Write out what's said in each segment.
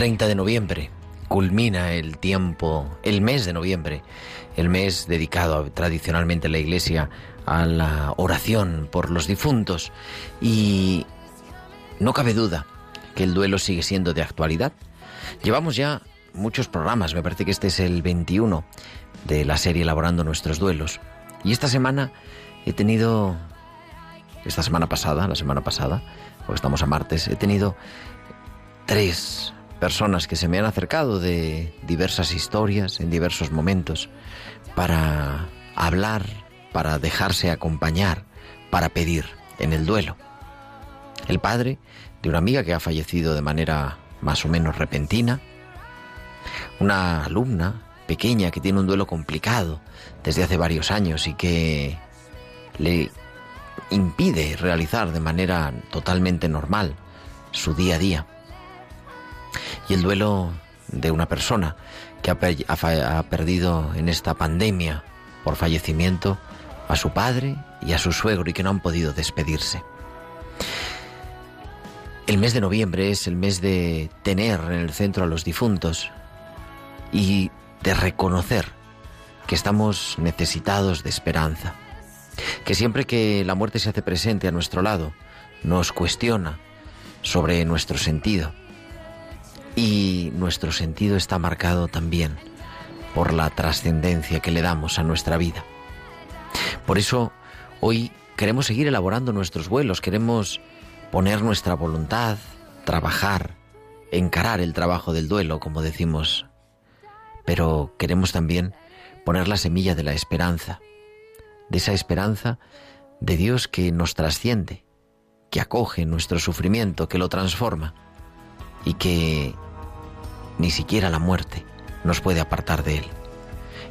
30 de noviembre culmina el tiempo, el mes de noviembre, el mes dedicado tradicionalmente en la Iglesia a la oración por los difuntos y no cabe duda que el duelo sigue siendo de actualidad. Llevamos ya muchos programas, me parece que este es el 21 de la serie Elaborando nuestros duelos. Y esta semana he tenido, esta semana pasada, la semana pasada, porque estamos a martes, he tenido tres personas que se me han acercado de diversas historias en diversos momentos para hablar, para dejarse acompañar, para pedir en el duelo. El padre de una amiga que ha fallecido de manera más o menos repentina, una alumna pequeña que tiene un duelo complicado desde hace varios años y que le impide realizar de manera totalmente normal su día a día y el duelo de una persona que ha, perdido en esta pandemia por fallecimiento a su padre y a su suegro y que no han podido despedirse. El mes de noviembre es el mes de tener en el centro a los difuntos y de reconocer que estamos necesitados de esperanza, que siempre que la muerte se hace presente a nuestro lado, nos cuestiona sobre nuestro sentido, y nuestro sentido está marcado también por la trascendencia que le damos a nuestra vida. Por eso hoy queremos seguir elaborando nuestros vuelos, queremos poner nuestra voluntad, trabajar, encarar el trabajo del duelo, como decimos, pero queremos también poner la semilla de la esperanza, de esa esperanza de Dios que nos trasciende, que acoge nuestro sufrimiento, que lo transforma y que ni siquiera la muerte nos puede apartar de Él.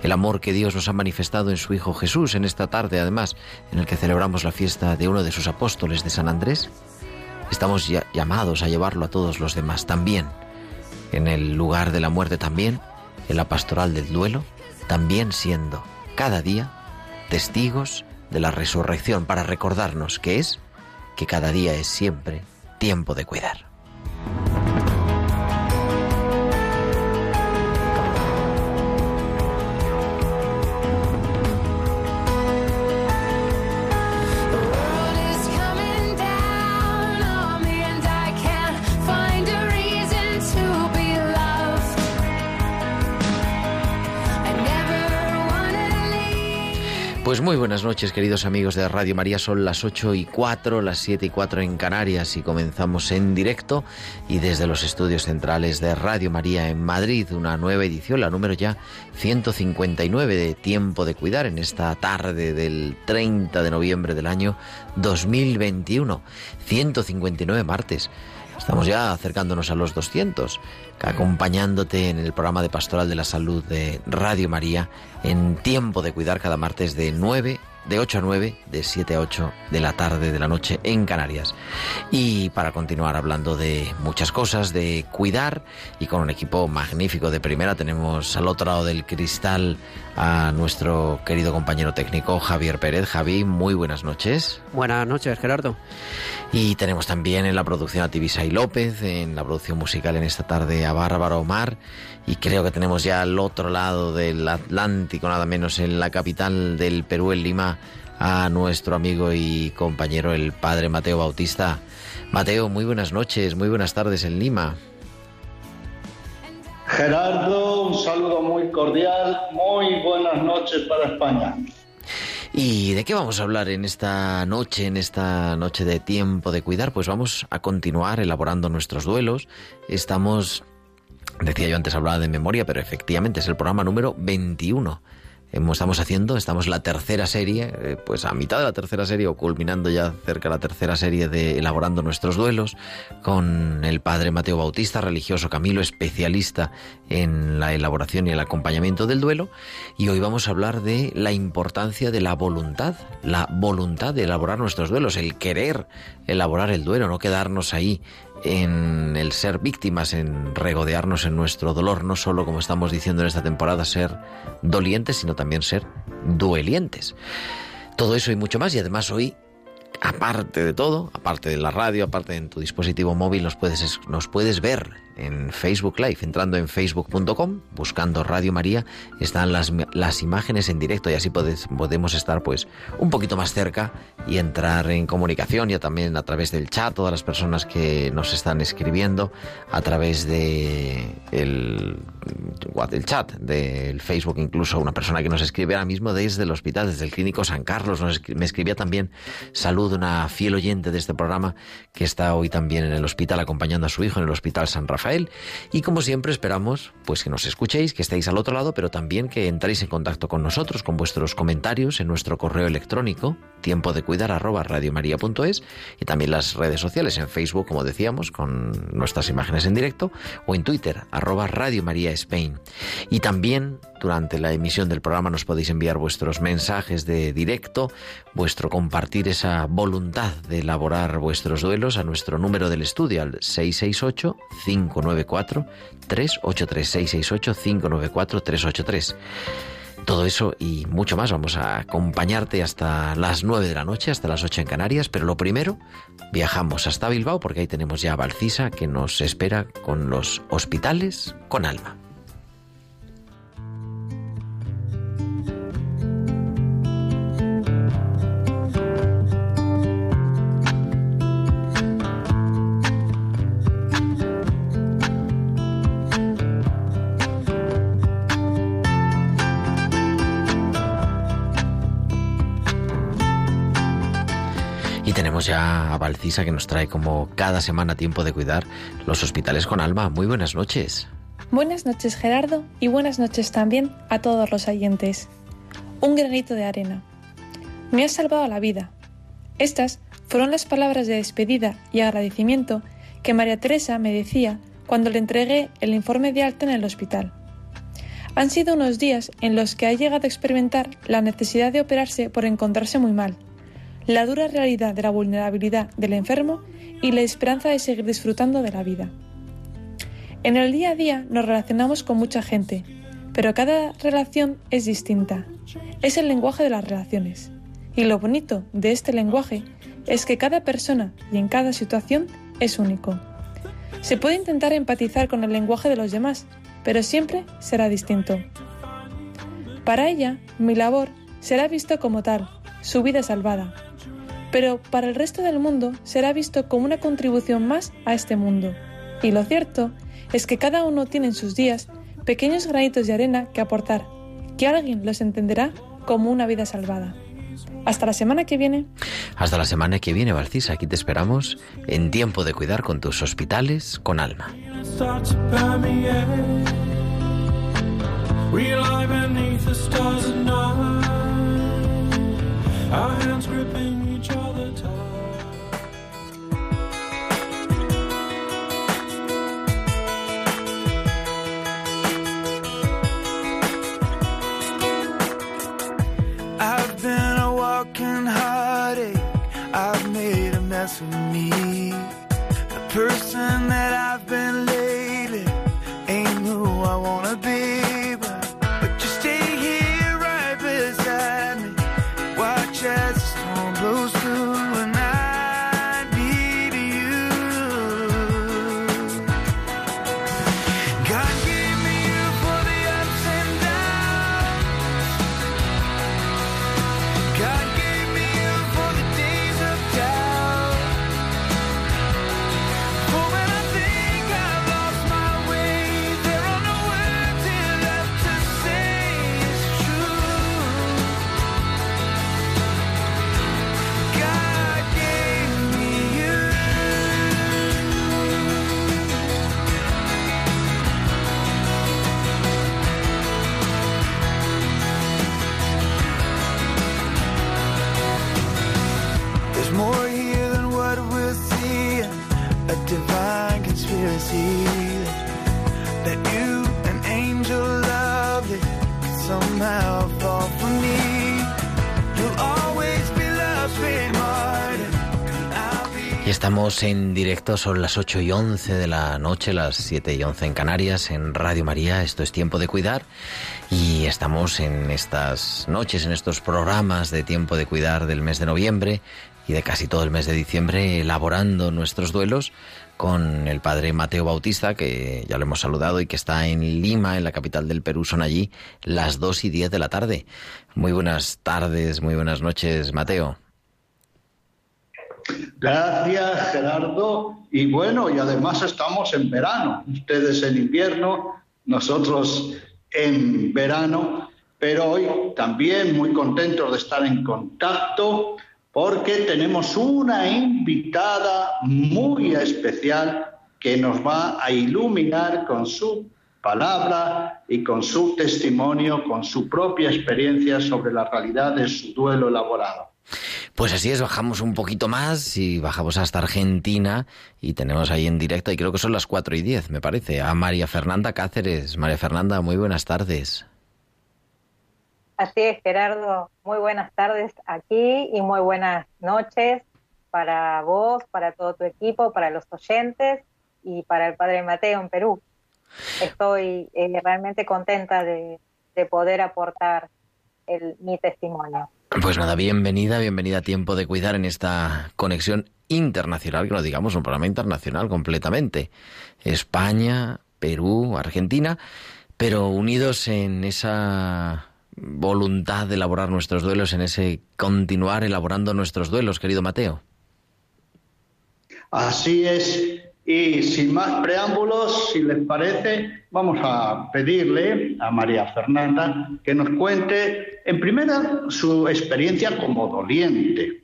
El amor que Dios nos ha manifestado en su Hijo Jesús en esta tarde, además, en el que celebramos la fiesta de uno de sus apóstoles de San Andrés, estamos llamados a llevarlo a todos los demás también. En el lugar de la muerte también, en la pastoral del duelo, también siendo cada día testigos de la resurrección para recordarnos que es que cada día es siempre tiempo de cuidar. Pues muy buenas noches, queridos amigos de Radio María. Son las 8 y 4, las 7 y 4 en Canarias y comenzamos en directo y desde los estudios centrales de Radio María en Madrid, una nueva edición, la número ya 159 de Tiempo de Cuidar en esta tarde del 30 de noviembre del año 2021. 159 martes. Estamos ya acercándonos a los 200, acompañándote en el programa de Pastoral de la Salud de Radio María en Tiempo de Cuidar cada martes de 9 de 8 a 9, de 7 a 8 de la tarde de la noche en Canarias. Y para continuar hablando de muchas cosas, de cuidar y con un equipo magnífico de primera, tenemos al otro lado del cristal a nuestro querido compañero técnico Javier Pérez. Javi, muy buenas noches. Buenas noches, Gerardo. Y tenemos también en la producción a Tibisay López, en la producción musical en esta tarde a Bárbara Omar y creo que tenemos ya al otro lado del Atlántico, nada menos en la capital del Perú, en Lima, a nuestro amigo y compañero el padre Mateo Bautista. Mateo, muy buenas noches, muy buenas tardes en Lima. Gerardo, un saludo muy cordial, muy buenas noches para España. ¿Y de qué vamos a hablar en esta noche, en esta noche de tiempo de cuidar? Pues vamos a continuar elaborando nuestros duelos. Estamos Decía yo antes hablaba de memoria, pero efectivamente es el programa número 21 estamos haciendo, estamos la tercera serie, eh, pues a mitad de la tercera serie o culminando ya cerca de la tercera serie de Elaborando nuestros duelos, con el padre Mateo Bautista, religioso Camilo, especialista en la elaboración y el acompañamiento del duelo, y hoy vamos a hablar de la importancia de la voluntad, la voluntad de elaborar nuestros duelos, el querer elaborar el duelo, no quedarnos ahí en el ser víctimas, en regodearnos en nuestro dolor, no solo como estamos diciendo en esta temporada, ser dolientes, sino también ser duelientes. Todo eso y mucho más, y además hoy aparte de todo, aparte de la radio, aparte en tu dispositivo móvil, nos puedes, nos puedes ver en Facebook Live, entrando en facebook.com, buscando Radio María, están las, las imágenes en directo y así podemos estar pues un poquito más cerca y entrar en comunicación ya también a través del chat, todas las personas que nos están escribiendo a través de el, el chat del Facebook, incluso una persona que nos escribe ahora mismo desde el hospital, desde el clínico San Carlos, me escribía también salud una fiel oyente de este programa que está hoy también en el hospital acompañando a su hijo en el hospital San Rafael y como siempre esperamos pues que nos escuchéis, que estéis al otro lado, pero también que entréis en contacto con nosotros con vuestros comentarios en nuestro correo electrónico tiempo de cuidar arroba radiomaria.es y también las redes sociales en Facebook, como decíamos, con nuestras imágenes en directo o en Twitter arroba Radio María Spain. Y también durante la emisión del programa nos podéis enviar vuestros mensajes de directo, vuestro compartir esa voluntad de elaborar vuestros duelos a nuestro número del estudio al 668 5 594 383 668 594 383. Todo eso y mucho más vamos a acompañarte hasta las 9 de la noche, hasta las 8 en Canarias, pero lo primero, viajamos hasta Bilbao porque ahí tenemos ya a Valcisa que nos espera con los hospitales con alma. Ya a Valcisa que nos trae como cada semana tiempo de cuidar los hospitales con alma. Muy buenas noches. Buenas noches Gerardo y buenas noches también a todos los oyentes. Un granito de arena. Me has salvado la vida. Estas fueron las palabras de despedida y agradecimiento que María Teresa me decía cuando le entregué el informe de alta en el hospital. Han sido unos días en los que ha llegado a experimentar la necesidad de operarse por encontrarse muy mal la dura realidad de la vulnerabilidad del enfermo y la esperanza de seguir disfrutando de la vida. En el día a día nos relacionamos con mucha gente, pero cada relación es distinta. Es el lenguaje de las relaciones. Y lo bonito de este lenguaje es que cada persona y en cada situación es único. Se puede intentar empatizar con el lenguaje de los demás, pero siempre será distinto. Para ella, mi labor será visto como tal, su vida salvada, pero para el resto del mundo será visto como una contribución más a este mundo. Y lo cierto es que cada uno tiene en sus días pequeños granitos de arena que aportar, que alguien los entenderá como una vida salvada. Hasta la semana que viene. Hasta la semana que viene, Valcis. Aquí te esperamos en tiempo de cuidar con tus hospitales con alma. I've been a walking heartache. I've made a mess of me. The person that I've been lately ain't who I wanna be. En directo, son las 8 y 11 de la noche, las 7 y 11 en Canarias, en Radio María, esto es Tiempo de Cuidar, y estamos en estas noches, en estos programas de Tiempo de Cuidar del mes de noviembre y de casi todo el mes de diciembre, elaborando nuestros duelos con el padre Mateo Bautista, que ya lo hemos saludado y que está en Lima, en la capital del Perú, son allí las 2 y 10 de la tarde. Muy buenas tardes, muy buenas noches, Mateo. Gracias, Gerardo. Y bueno, y además estamos en verano. Ustedes en invierno, nosotros en verano. Pero hoy también muy contentos de estar en contacto porque tenemos una invitada muy especial que nos va a iluminar con su palabra y con su testimonio, con su propia experiencia sobre la realidad de su duelo elaborado. Pues así es, bajamos un poquito más y bajamos hasta Argentina y tenemos ahí en directo, y creo que son las 4 y 10, me parece, a María Fernanda Cáceres. María Fernanda, muy buenas tardes. Así es, Gerardo. Muy buenas tardes aquí y muy buenas noches para vos, para todo tu equipo, para los oyentes y para el Padre Mateo en Perú. Estoy eh, realmente contenta de, de poder aportar el, mi testimonio. Pues nada, bienvenida, bienvenida a Tiempo de Cuidar en esta conexión internacional, que no digamos un programa internacional completamente. España, Perú, Argentina, pero unidos en esa voluntad de elaborar nuestros duelos, en ese continuar elaborando nuestros duelos, querido Mateo. Así es. Y sin más preámbulos, si les parece, vamos a pedirle a María Fernanda que nos cuente, en primera, su experiencia como doliente,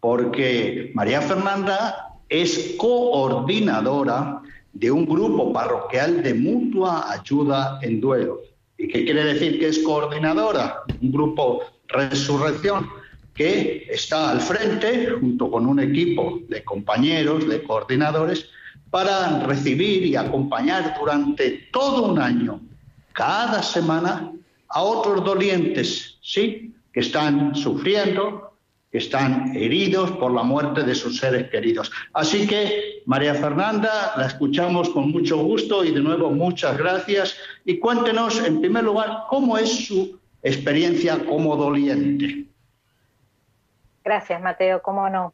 porque María Fernanda es coordinadora de un grupo parroquial de mutua ayuda en duelo. ¿Y qué quiere decir que es coordinadora? Un grupo Resurrección que está al frente, junto con un equipo de compañeros, de coordinadores, para recibir y acompañar durante todo un año, cada semana, a otros dolientes, ¿sí? Que están sufriendo, que están heridos por la muerte de sus seres queridos. Así que, María Fernanda, la escuchamos con mucho gusto y de nuevo muchas gracias. Y cuéntenos, en primer lugar, cómo es su experiencia como doliente. Gracias, Mateo, cómo no.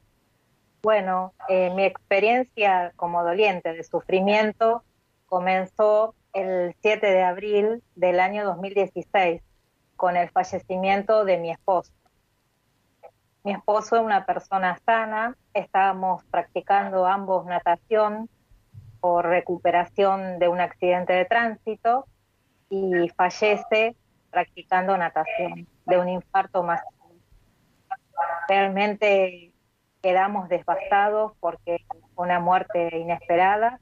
Bueno, eh, mi experiencia como doliente de sufrimiento comenzó el 7 de abril del año 2016 con el fallecimiento de mi esposo. Mi esposo es una persona sana, estábamos practicando ambos natación por recuperación de un accidente de tránsito y fallece practicando natación de un infarto masivo. Realmente quedamos devastados porque una muerte inesperada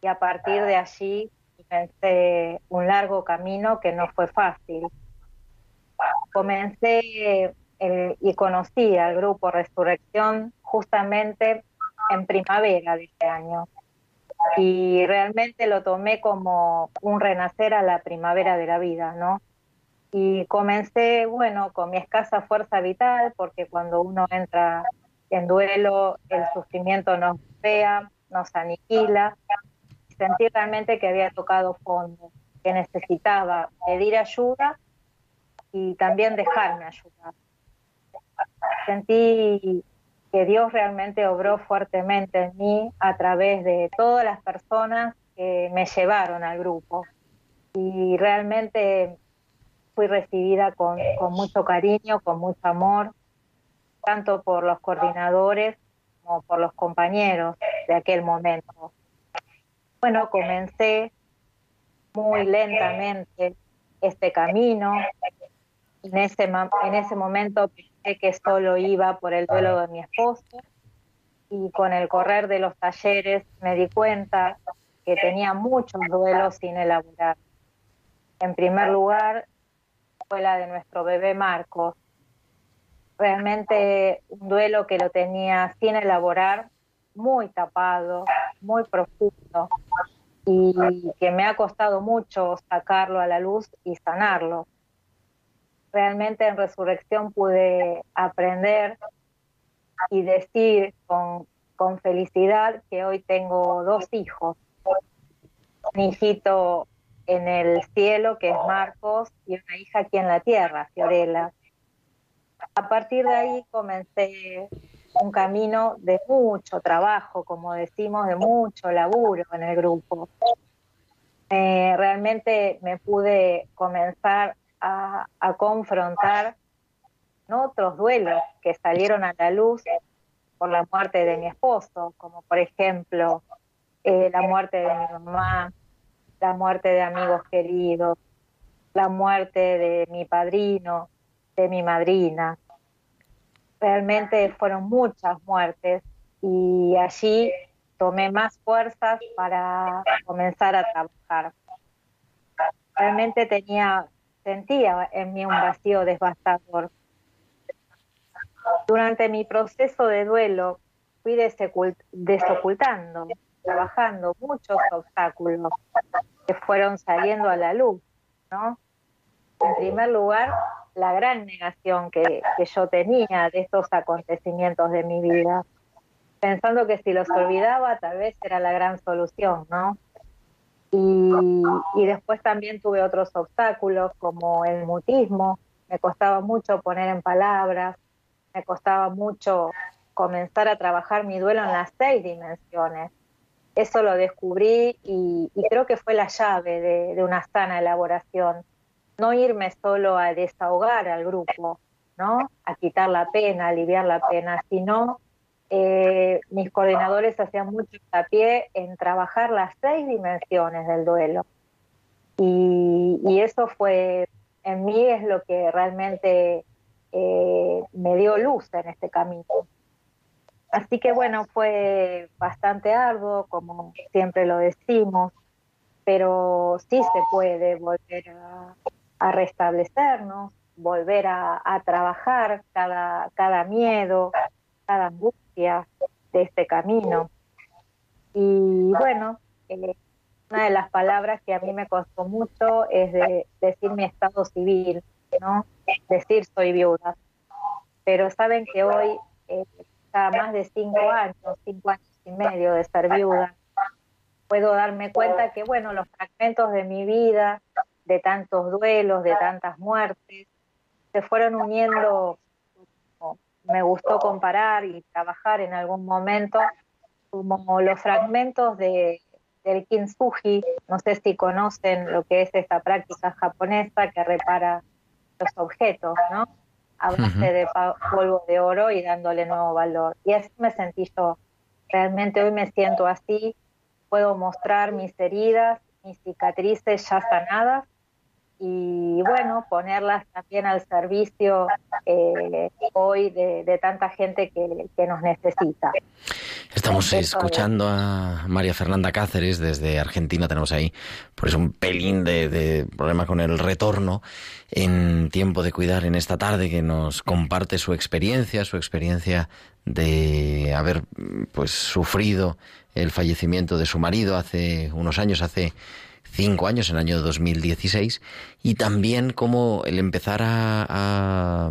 y a partir de allí comencé un largo camino que no fue fácil. Comencé el, y conocí al grupo Resurrección justamente en primavera de este año y realmente lo tomé como un renacer a la primavera de la vida, ¿no? Y comencé, bueno, con mi escasa fuerza vital, porque cuando uno entra en duelo, el sufrimiento nos vea, nos aniquila. Sentí realmente que había tocado fondo, que necesitaba pedir ayuda y también dejarme ayudar. Sentí que Dios realmente obró fuertemente en mí a través de todas las personas que me llevaron al grupo. Y realmente fui recibida con, con mucho cariño, con mucho amor, tanto por los coordinadores como por los compañeros de aquel momento. Bueno, comencé muy lentamente este camino. En ese, en ese momento pensé que solo iba por el duelo de mi esposo y con el correr de los talleres me di cuenta que tenía muchos duelos sin elaborar. En primer lugar, fue la de nuestro bebé Marcos, realmente un duelo que lo tenía sin elaborar, muy tapado, muy profundo y que me ha costado mucho sacarlo a la luz y sanarlo. Realmente en resurrección pude aprender y decir con, con felicidad que hoy tengo dos hijos. Un hijito en el cielo, que es Marcos, y una hija aquí en la tierra, Fiorella. A partir de ahí comencé un camino de mucho trabajo, como decimos, de mucho laburo en el grupo. Eh, realmente me pude comenzar a, confrontar otros duelos que salieron a la luz por la muerte de mi esposo, como por ejemplo eh, la muerte de mi mamá, la muerte de amigos queridos, la muerte de mi padrino, de mi madrina. Realmente fueron muchas muertes y allí tomé más fuerzas para comenzar a trabajar. Realmente tenía, sentía en mí un vacío devastador. Durante mi proceso de duelo fui desocultando, trabajando muchos obstáculos que fueron saliendo a la luz, ¿no? En primer lugar, la gran negación que, yo tenía de estos acontecimientos de mi vida pensando que si los olvidaba tal vez era la gran solución, ¿no? Y, después también tuve otros obstáculos como el mutismo, me costaba mucho poner en palabras, me costaba mucho comenzar a trabajar mi duelo en las seis dimensiones. Eso lo descubrí y, creo que fue la llave de, una sana elaboración. No irme solo a desahogar al grupo, ¿no? A quitar la pena, aliviar la pena, sino eh, mis coordinadores hacían mucho hincapié en trabajar las seis dimensiones del duelo. Y, eso fue, en mí es lo que realmente eh, me dio luz en este camino. Así que bueno, fue bastante arduo, como siempre lo decimos, pero sí se puede volver a, restablecernos, volver a, a, trabajar cada, cada miedo, cada angustia de este camino. Y bueno, eh, una de las palabras que a mí me costó mucho es de decir mi estado civil, ¿no? Decir soy viuda. Pero saben que hoy, eh, más de cinco años, cinco años y medio de ser viuda, puedo darme cuenta que, bueno, los fragmentos de mi vida, de tantos duelos, de tantas muertes, se fueron uniendo me gustó comparar y trabajar en algún momento como los fragmentos de, del kintsugi, no sé si conocen lo que es esta práctica japonesa que repara los objetos, ¿no? A base de polvo de oro y dándole nuevo valor. Y así me sentí yo. Realmente hoy me siento así, puedo mostrar mis heridas, mis cicatrices ya sanadas y bueno, ponerlas también al servicio eh, hoy de, tanta gente que, nos necesita. Estamos escuchando a María Fernanda Cáceres desde Argentina, tenemos ahí por eso un pelín de, problema con el retorno en tiempo de cuidar en esta tarde que nos comparte su experiencia, su experiencia de haber pues sufrido el fallecimiento de su marido hace unos años, hace cinco años, en el año 2016, y también cómo el empezar a,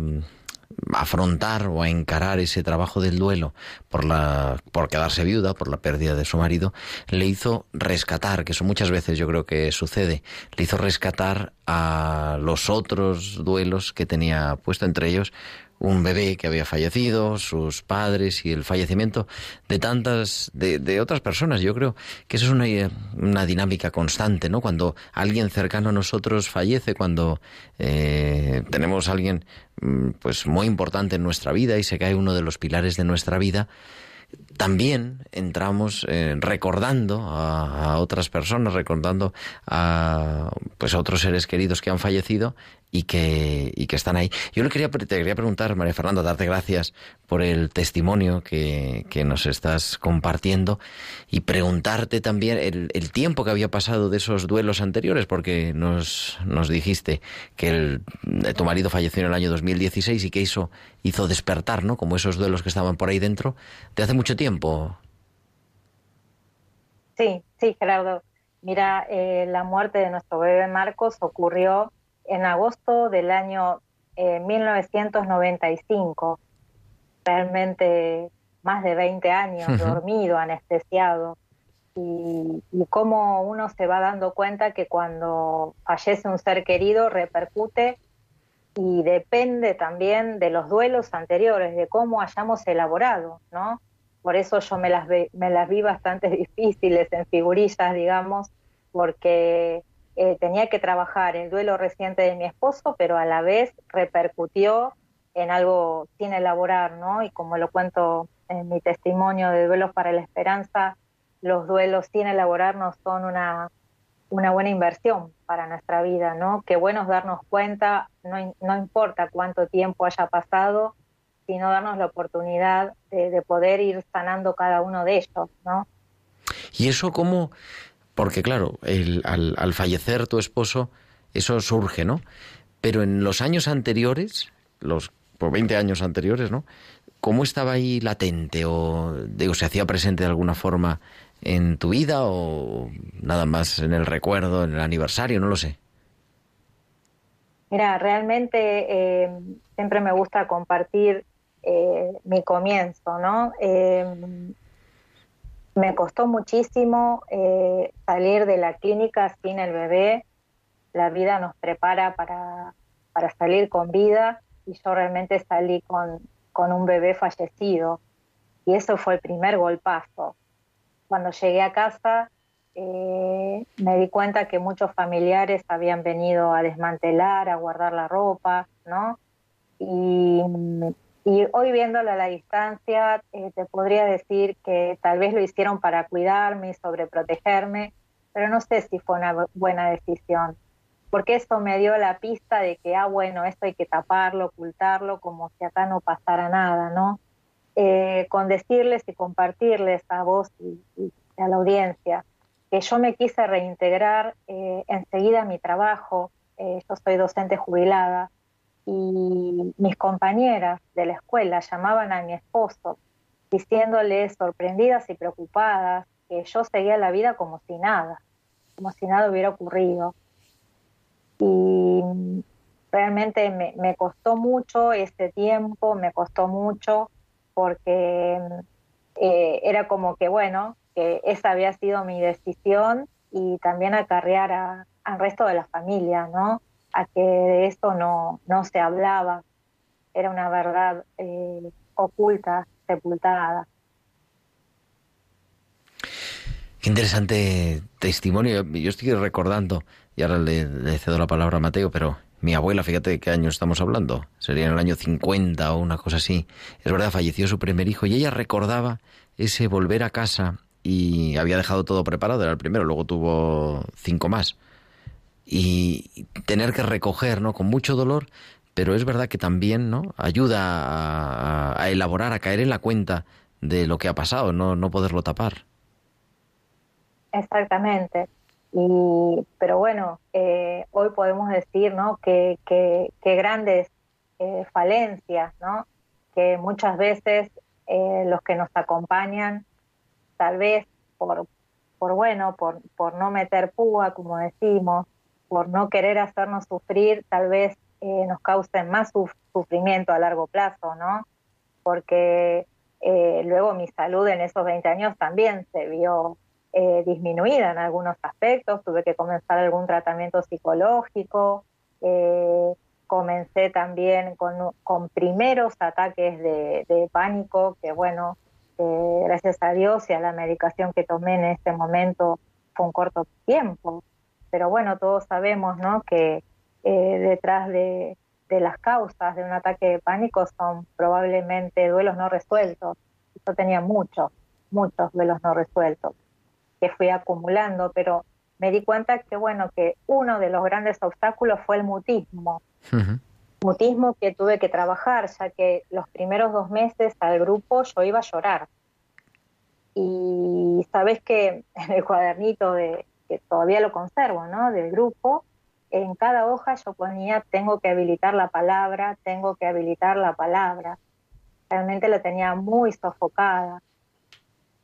afrontar o a encarar ese trabajo del duelo por la por quedarse viuda por la pérdida de su marido le hizo rescatar que eso muchas veces yo creo que sucede le hizo rescatar a los otros duelos que tenía puesto entre ellos un bebé que había fallecido, sus padres y el fallecimiento de tantas, de, otras personas. Yo creo que eso es una, dinámica constante, ¿no? Cuando alguien cercano a nosotros fallece, cuando eh, tenemos a alguien mm, pues muy importante en nuestra vida y se cae uno de los pilares de nuestra vida, también entramos eh, recordando a, otras personas, recordando a pues a otros seres queridos que han fallecido y que, y que están ahí. Yo le quería, te quería preguntar, María Fernanda, darte gracias por el testimonio que, que nos estás compartiendo y preguntarte también el, el, tiempo que había pasado de esos duelos anteriores, porque nos, nos dijiste que el, tu marido falleció en el año 2016 y que eso hizo despertar, ¿no? Como esos duelos que estaban por ahí dentro, de hace mucho tiempo. Sí, sí, Gerardo. Mira, eh, la muerte de nuestro bebé Marcos ocurrió en agosto del año 1995. Eh, Realmente más de 20 años dormido, anestesiado. Y, y cómo uno se va dando cuenta que cuando fallece un ser querido repercute y depende también de los duelos anteriores, de cómo hayamos elaborado, ¿no? Por eso yo me las, me las vi bastante difíciles en figurillas, digamos, porque eh, tenía que trabajar el duelo reciente de mi esposo, pero a la vez repercutió en algo sin elaborar, ¿no? Y como lo cuento en mi testimonio de Duelos para la Esperanza, los duelos sin elaborar no son una una buena inversión para nuestra vida, ¿no? Qué bueno es darnos cuenta, no, no importa cuánto tiempo haya pasado, sino darnos la oportunidad de, poder ir sanando cada uno de ellos, ¿no? Y eso cómo, porque claro, el, al, fallecer tu esposo, eso surge, ¿no? Pero en los años anteriores, los por 20 años anteriores, ¿no? ¿Cómo estaba ahí latente o digo, se hacía presente de alguna forma en tu vida o nada más en el recuerdo, en el aniversario, no lo sé? Mira, realmente eh, siempre me gusta compartir eh, mi comienzo, ¿no? Eh, me costó muchísimo salir de la clínica sin el bebé. La vida nos prepara para, para salir con vida y yo realmente salí con, con un bebé fallecido. Y eso fue el primer golpazo cuando llegué a casa eh, me di cuenta que muchos familiares habían venido a desmantelar, a guardar la ropa, ¿no? Y, hoy viéndolo a la distancia, eh, te podría decir que tal vez lo hicieron para cuidarme y sobreprotegerme, pero no sé si fue una buena decisión, porque eso me dio la pista de que, ah, bueno, esto hay que taparlo, ocultarlo, como si acá no pasara nada, ¿no? Eh, con decirles y compartirles a vos y, a la audiencia que yo me quise reintegrar eh, enseguida a mi trabajo. Eh, yo soy docente jubilada y mis compañeras de la escuela llamaban a mi esposo diciéndole sorprendidas y preocupadas que yo seguía la vida como si nada, como si nada hubiera ocurrido. Y realmente me, costó mucho ese tiempo, me costó mucho porque eh, era como que, bueno, que esa había sido mi decisión y también acarrear al resto de la familia, ¿no? A que de esto no, no se hablaba, era una verdad eh, oculta, sepultada. Qué interesante testimonio. Yo estoy recordando, y ahora le, le cedo la palabra a Mateo, pero mi abuela, fíjate de qué año estamos hablando, sería en el año 50 o una cosa así. Es verdad, falleció su primer hijo y ella recordaba ese volver a casa y había dejado todo preparado, era el primero, luego tuvo cinco más. Y tener que recoger, ¿no? Con mucho dolor, pero es verdad que también, ¿no? Ayuda a, a elaborar, a caer en la cuenta de lo que ha pasado, no, no poderlo tapar. Exactamente. Y, pero bueno, eh, hoy podemos decir ¿no? que, que, grandes eh, falencias, ¿no? que muchas veces eh, los que nos acompañan, tal vez por, por bueno, por, por no meter púa, como decimos, por no querer hacernos sufrir, tal vez nos causen más sufrimiento a largo plazo, ¿no? Porque luego mi salud en esos 20 años también se vio eh, disminuida en algunos aspectos, tuve que comenzar algún tratamiento psicológico, eh, comencé también con, primeros ataques de, pánico, que bueno, gracias a Dios y a la medicación que tomé en ese momento fue un corto tiempo, pero bueno, todos sabemos ¿no? que eh, detrás de, de las causas de un ataque de pánico son probablemente duelos no resueltos. Yo tenía muchos, muchos duelos no resueltos que fui acumulando, pero me di cuenta que, bueno, que uno de los grandes obstáculos fue el mutismo. Mutismo que tuve que trabajar, ya que los primeros dos meses al grupo yo iba a llorar. Y sabes que en el cuadernito de, que todavía lo conservo, ¿no? Del grupo, en cada hoja yo ponía tengo que habilitar la palabra, tengo que habilitar la palabra. Realmente la tenía muy sofocada.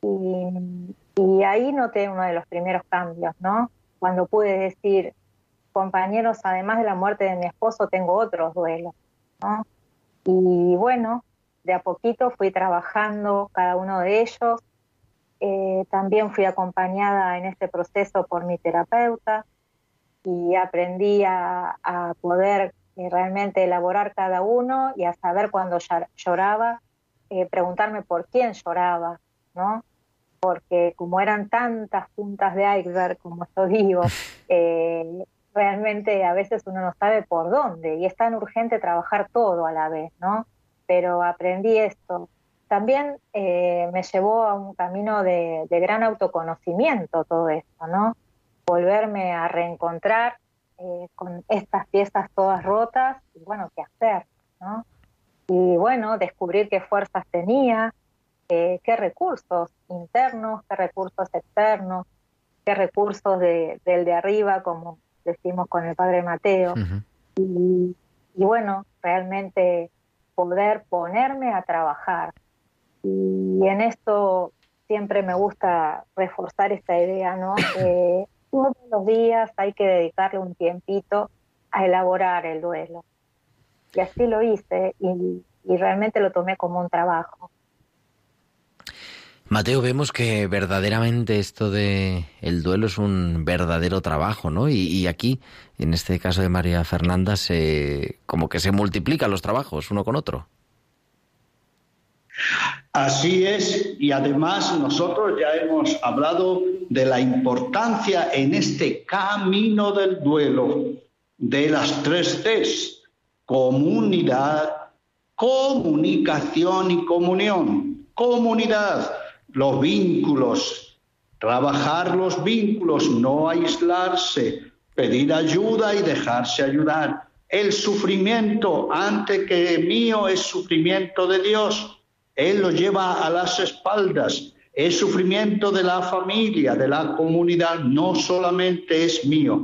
Y Y ahí noté uno de los primeros cambios, ¿no? Cuando pude decir, compañeros, además de la muerte de mi esposo, tengo otros duelos, ¿no? Y bueno, de a poquito fui trabajando cada uno de ellos. Eh, también fui acompañada en este proceso por mi terapeuta y aprendí a, poder eh, realmente elaborar cada uno y a saber cuando lloraba, eh, preguntarme por quién lloraba, ¿no? Porque como eran tantas puntas de iceberg, como yo digo, realmente a veces uno no sabe por dónde y es tan urgente trabajar todo a la vez, ¿no? Pero aprendí esto. También eh, me llevó a un camino de, gran autoconocimiento todo esto, ¿no? Volverme a reencontrar eh, con estas piezas todas rotas y bueno, qué hacer, ¿no? Y bueno, descubrir qué fuerzas tenía, qué recursos internos, qué recursos externos, qué recursos del de arriba, como decimos con el padre Mateo. y, bueno, realmente poder ponerme a trabajar. Y en esto siempre me gusta reforzar esta idea, ¿no? todos los días hay que dedicarle un tiempito a elaborar el duelo. Y así lo hice y realmente lo tomé como un trabajo. Mateo, vemos que verdaderamente esto de el duelo es un verdadero trabajo, ¿no? Y, aquí, en este caso de María Fernanda, se como que se multiplican los trabajos uno con otro. Así es, y además nosotros ya hemos hablado de la importancia en este camino del duelo de las tres Cs, comunidad, comunicación y comunión. Comunidad, los vínculos, trabajar los vínculos, no aislarse, pedir ayuda y dejarse ayudar. El sufrimiento, ante que mío es sufrimiento de Dios, Él lo lleva a las espaldas. Es sufrimiento de la familia, de la comunidad, no solamente es mío.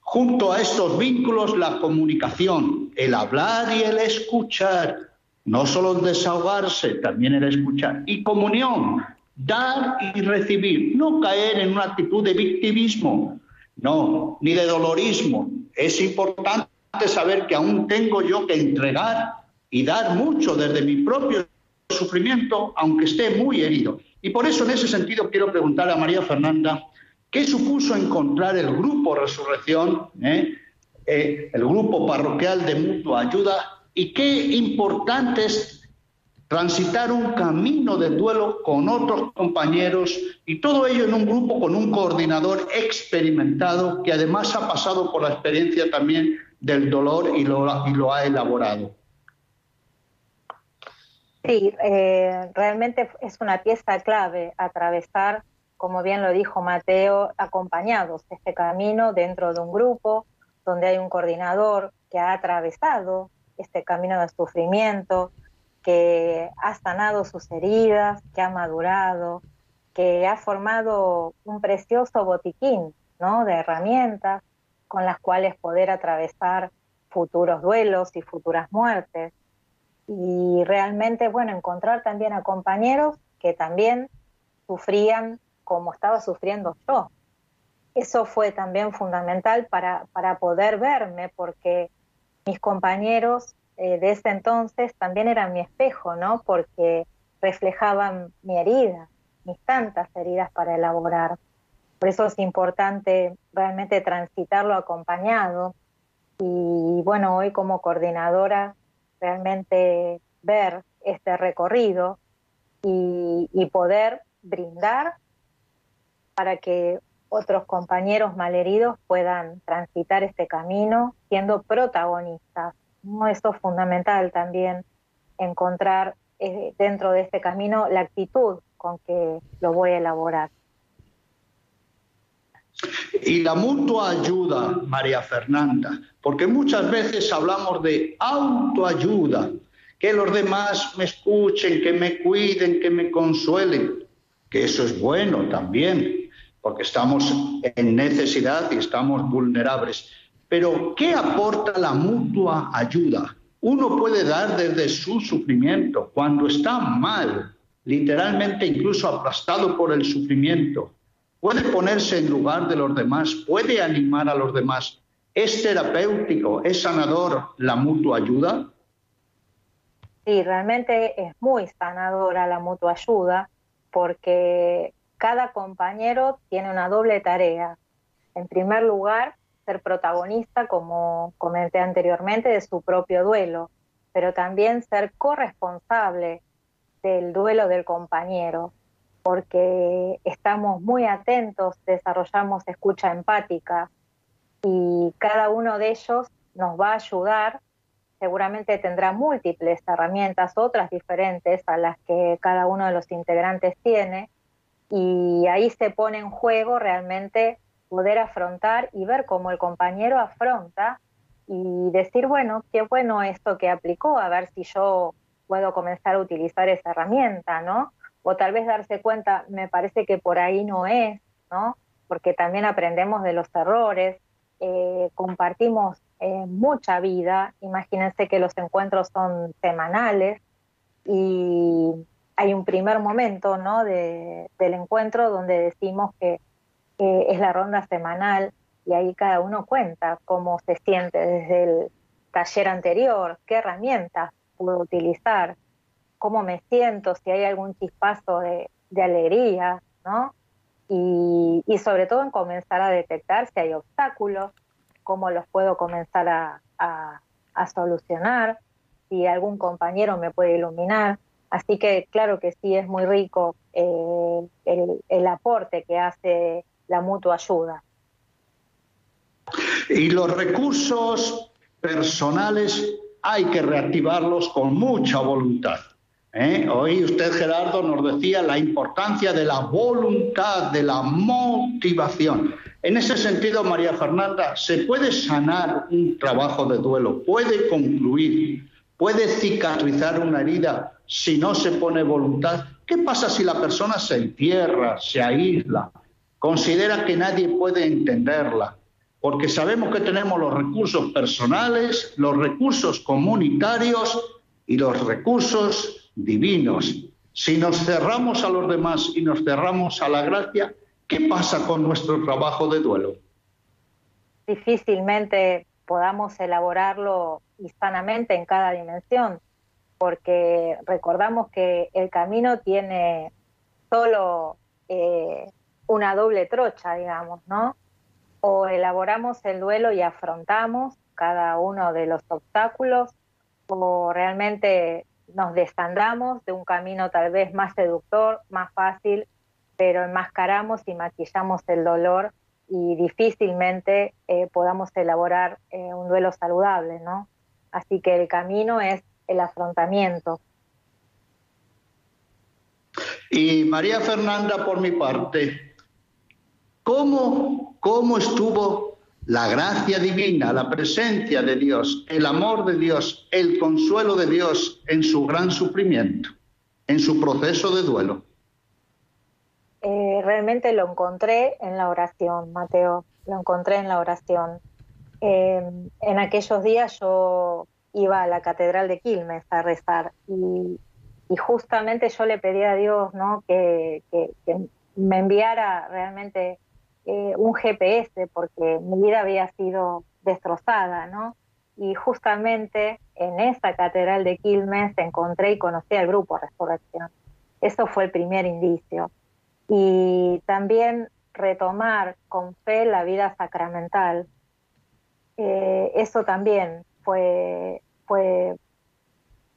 Junto a estos vínculos, la comunicación, el hablar y el escuchar, no solo el desahogarse, también el escuchar. Y comunión, dar y recibir, no caer en una actitud de victimismo, no, ni de dolorismo. Es importante saber que aún tengo yo que entregar y dar mucho desde mi propio sufrimiento, aunque esté muy herido. Y por eso en ese sentido quiero preguntar a María Fernanda, ¿qué supuso encontrar el grupo Resurrección, eh? Eh, el grupo parroquial de mutua ayuda, y qué importante es transitar un camino de duelo con otros compañeros y todo ello en un grupo con un coordinador experimentado que además ha pasado por la experiencia también del dolor y lo, y lo ha elaborado. Sí, eh, realmente es una pieza clave atravesar, como bien lo dijo Mateo, acompañados este camino dentro de un grupo donde hay un coordinador que ha atravesado este camino de sufrimiento, que ha sanado sus heridas, que ha madurado, que ha formado un precioso botiquín ¿no? de herramientas con las cuales poder atravesar futuros duelos y futuras muertes. Y realmente, bueno, encontrar también a compañeros que también sufrían como estaba sufriendo yo. Eso fue también fundamental para, para poder verme, porque mis compañeros eh, de ese entonces también era mi espejo, ¿no? Porque reflejaban mi herida, mis tantas heridas para elaborar. Por eso es importante realmente transitarlo acompañado. Y bueno, hoy como coordinadora, realmente ver este recorrido y, poder brindar para que otros compañeros malheridos puedan transitar este camino siendo protagonistas esto es fundamental también, encontrar eh, dentro de este camino la actitud con que lo voy a elaborar. Y la mutua ayuda, María Fernanda, porque muchas veces hablamos de autoayuda, que los demás me escuchen, que me cuiden, que me consuelen, que eso es bueno también, porque estamos en necesidad y estamos vulnerables. Pero, ¿qué aporta la mutua ayuda? Uno puede dar desde su sufrimiento, cuando está mal, literalmente incluso aplastado por el sufrimiento, puede ponerse en lugar de los demás, puede animar a los demás. ¿Es terapéutico, es sanador la mutua ayuda? Sí, realmente es muy sanadora la mutua ayuda porque cada compañero tiene una doble tarea. En primer lugar, ser protagonista, como comenté anteriormente, de su propio duelo, pero también ser corresponsable del duelo del compañero, porque estamos muy atentos, desarrollamos escucha empática y cada uno de ellos nos va a ayudar seguramente tendrá múltiples herramientas, otras diferentes a las que cada uno de los integrantes tiene, y ahí se pone en juego realmente poder afrontar y ver cómo el compañero afronta y decir, bueno, qué bueno esto que aplicó, a ver si yo puedo comenzar a utilizar esa herramienta, ¿no? O tal vez darse cuenta, me parece que por ahí no es, ¿no? Porque también aprendemos de los errores, eh, compartimos eh, mucha vida. Imagínense que los encuentros son semanales y hay un primer momento ¿no? de, del encuentro donde decimos que es la ronda semanal y ahí cada uno cuenta cómo se siente desde el taller anterior, qué herramientas puedo utilizar, cómo me siento, si hay algún chispazo de, alegría, ¿no? Y, y sobre todo en comenzar a detectar si hay obstáculos, cómo los puedo comenzar a, solucionar, si algún compañero me puede iluminar. Así que claro que sí es muy rico eh, el, aporte que hace la mutua ayuda. Y los recursos personales hay que reactivarlos con mucha voluntad. ¿Eh? Hoy usted, Gerardo, nos decía la importancia de la voluntad, de la motivación. En ese sentido, María Fernanda, ¿se puede sanar un trabajo de duelo? ¿Puede concluir? ¿Puede cicatrizar una herida si no se pone voluntad? ¿Qué pasa si la persona se encierra, se aísla, considera que nadie puede entenderla? Porque sabemos que tenemos los recursos personales, los recursos comunitarios y los recursos divinos. Si nos cerramos a los demás y nos cerramos a la gracia, ¿Qué pasa con nuestro trabajo de duelo? Difícilmente podamos elaborarlo hispanamente en cada dimensión, porque recordamos que el camino tiene solo eh, una doble trocha, digamos, ¿no? O elaboramos el duelo y afrontamos cada uno de los obstáculos, o realmente nos desandamos de un camino tal vez más seductor, más fácil pero enmascaramos y maquillamos el dolor y difícilmente eh, podamos elaborar eh, un duelo saludable, ¿no? Así que el camino es el afrontamiento. Y María Fernanda, por mi parte, ¿cómo, cómo estuvo la gracia divina, la presencia de Dios, el amor de Dios, el consuelo de Dios en su gran sufrimiento, en su proceso de duelo? Eh, realmente lo encontré en la oración, Mateo, lo encontré en la oración. Eh, en aquellos días yo iba a la Catedral de Quilmes a rezar y, justamente yo le pedí a Dios ¿no? que, me enviara realmente eh, un GPS porque mi vida había sido destrozada, ¿no? Y justamente en esa Catedral de Quilmes encontré y conocí al grupo Resurrección. Eso fue el primer indicio y también retomar con fe la vida sacramental. Eh, eso también fue, fue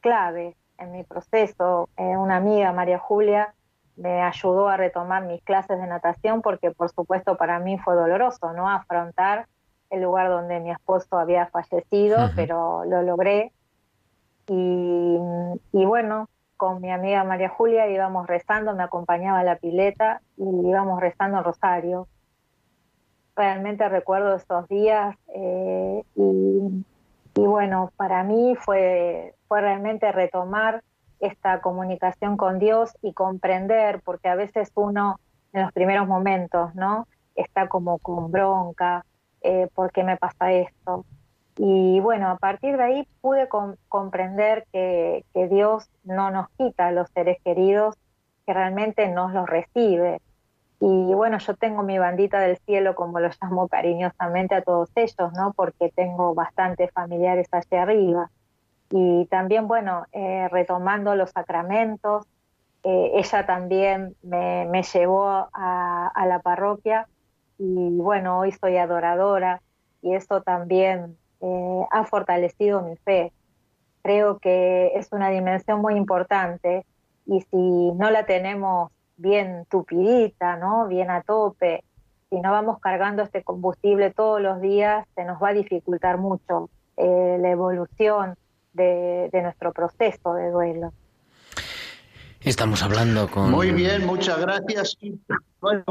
clave en mi proceso. Eh, una amiga, María Julia, me ayudó a retomar mis clases de natación porque por supuesto para mí fue doloroso, ¿no? Afrontar el lugar donde mi esposo había fallecido, pero lo logré. Y, y bueno, con mi amiga María Julia íbamos rezando, me acompañaba a la pileta y íbamos rezando el rosario. Realmente recuerdo esos días eh, y, bueno, para mí fue, fue realmente retomar esta comunicación con Dios y comprender, porque a veces uno en los primeros momentos, ¿no? Está como con bronca, eh, ¿por qué me pasa esto? Y bueno, a partir de ahí pude comprender que, Dios no nos quita a los seres queridos, que realmente nos los recibe. Y bueno, yo tengo mi bandita del cielo, como lo llamo cariñosamente a todos ellos, ¿no? Porque tengo bastantes familiares allá arriba. Y también, bueno, eh, retomando los sacramentos, eh, ella también me, me llevó a, a, la parroquia y bueno, hoy soy adoradora y eso también eh, ha fortalecido mi fe. Creo que es una dimensión muy importante y si no la tenemos bien tupidita, ¿no? bien a tope, si no vamos cargando este combustible todos los días, se nos va a dificultar mucho la evolución de, de nuestro proceso de duelo. Estamos hablando con... Muy bien, muchas gracias. Bueno,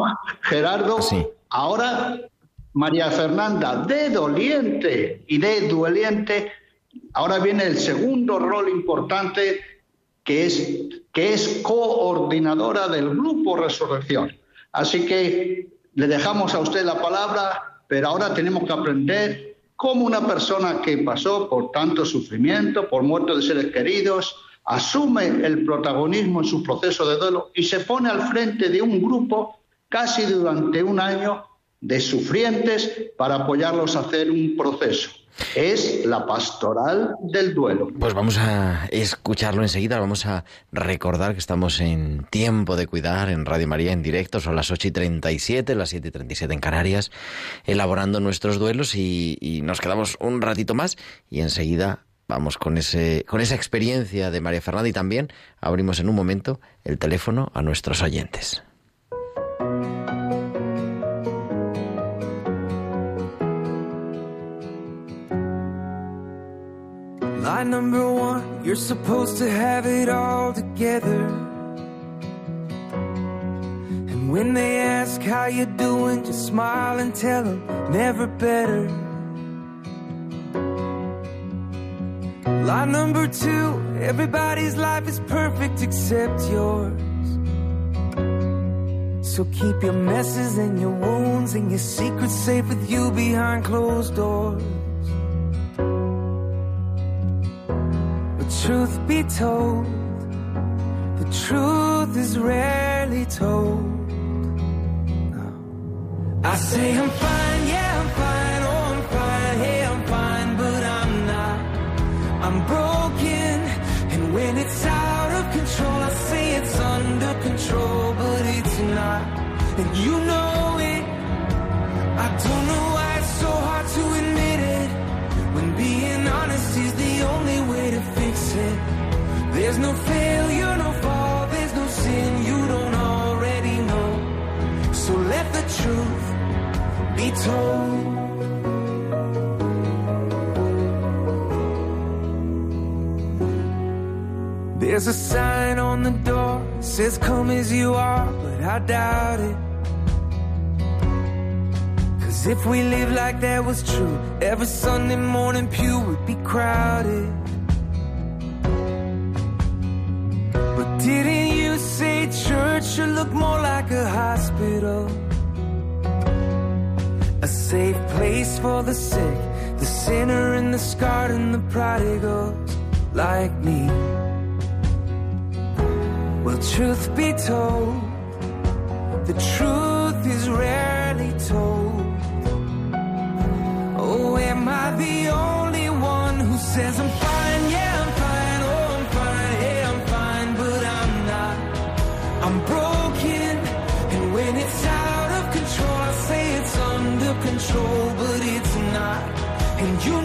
Gerardo, Sí. ahora María Fernanda, de doliente y de dueliente, ahora viene el segundo rol importante que es, que es coordinadora del Grupo Resurrección. Así que le dejamos a usted la palabra, pero ahora tenemos que aprender cómo una persona que pasó por tanto sufrimiento, por muerte de seres queridos, asume el protagonismo en su proceso de duelo y se pone al frente de un grupo casi durante un año de sufrientes para apoyarlos a hacer un proceso. Es la pastoral del duelo. Pues vamos a escucharlo enseguida, vamos a recordar que estamos en tiempo de cuidar en Radio María en directo, son las 8 y 37, las 7 y 37 en Canarias, elaborando nuestros duelos y, nos quedamos un ratito más y enseguida vamos con, ese, con esa experiencia de María Fernanda y también abrimos en un momento el teléfono a nuestros oyentes. Line number one, you're supposed to have it all together. And when they ask how you're doing, just smile and tell them never better. Line number two, everybody's life is perfect except yours. So keep your messes and your wounds and your secrets safe with you behind closed doors. Truth be told, the truth is rarely told. I say I'm fine, yeah, I'm fine, oh, I'm fine, hey, I'm fine, but I'm not. I'm broken, and when it's out of control, I say it's under control, but it's not. And you know it. I don't know why it's so hard to admit being honest is the only way to fix it. There's no failure, no fall, there's no sin you don't already know. So let the truth be told. There's a sign on the door, says come as you are, but I doubt it. If we live like that was true, every Sunday morning pew would be crowded. But didn't you say church should look more like a hospital? A safe place for the sick, the sinner and the scarred and the prodigals like me. Well, truth be told, the truth am I the only one who says I'm fine? Yeah, I'm fine. Oh, I'm fine. Hey, I'm fine, but I'm not. I'm broken, and when it's out of control, I say it's under control, but it's not. And you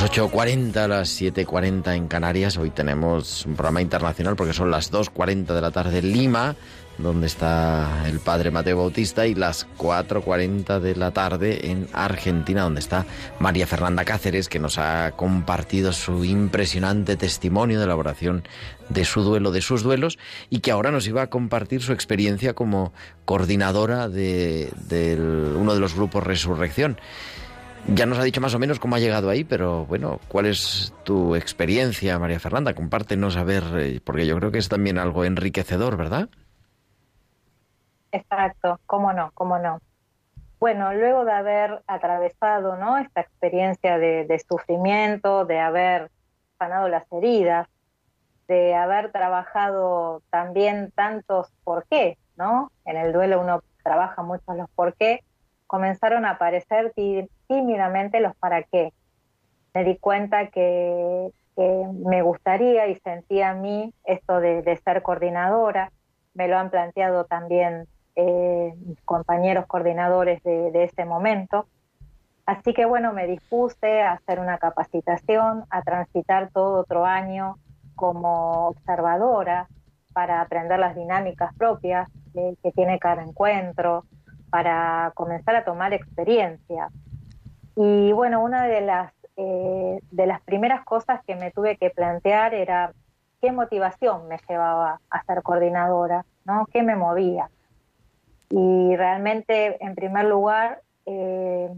Las 8.40, las 7.40 en Canarias. Hoy tenemos un programa internacional porque son las 2.40 de la tarde en Lima, donde está el padre Mateo Bautista, y las 4.40 de la tarde en Argentina, donde está María Fernanda Cáceres, que nos ha compartido su impresionante testimonio de elaboración de su duelo, de sus duelos, y que ahora nos iba a compartir su experiencia como coordinadora de, uno de los grupos Resurrección. Ya nos ha dicho más o menos cómo ha llegado ahí, pero bueno, ¿cuál es tu experiencia, María Fernanda? Compártenos a ver, eh, porque yo creo que es también algo enriquecedor, ¿verdad? Exacto, cómo no, cómo no. bueno, luego de haber atravesado ¿no? esta experiencia de, de sufrimiento, de haber sanado las heridas, de haber trabajado también tantos por qué, ¿no? En el duelo uno trabaja mucho los por qué, comenzaron a aparecer tímidamente los para qué. Me di cuenta que, me gustaría y sentía a mí esto de, de ser coordinadora. Me lo han planteado también eh, mis compañeros coordinadores de, de ese momento. Así que bueno, me dispuse a hacer una capacitación, a transitar todo otro año como observadora para aprender las dinámicas propias que, que tiene cada encuentro, para comenzar a tomar experiencia. Y bueno, una de las, eh, de las primeras cosas que me tuve que plantear era qué motivación me llevaba a ser coordinadora, ¿no? ¿Qué me movía? Y realmente, en primer lugar, eh,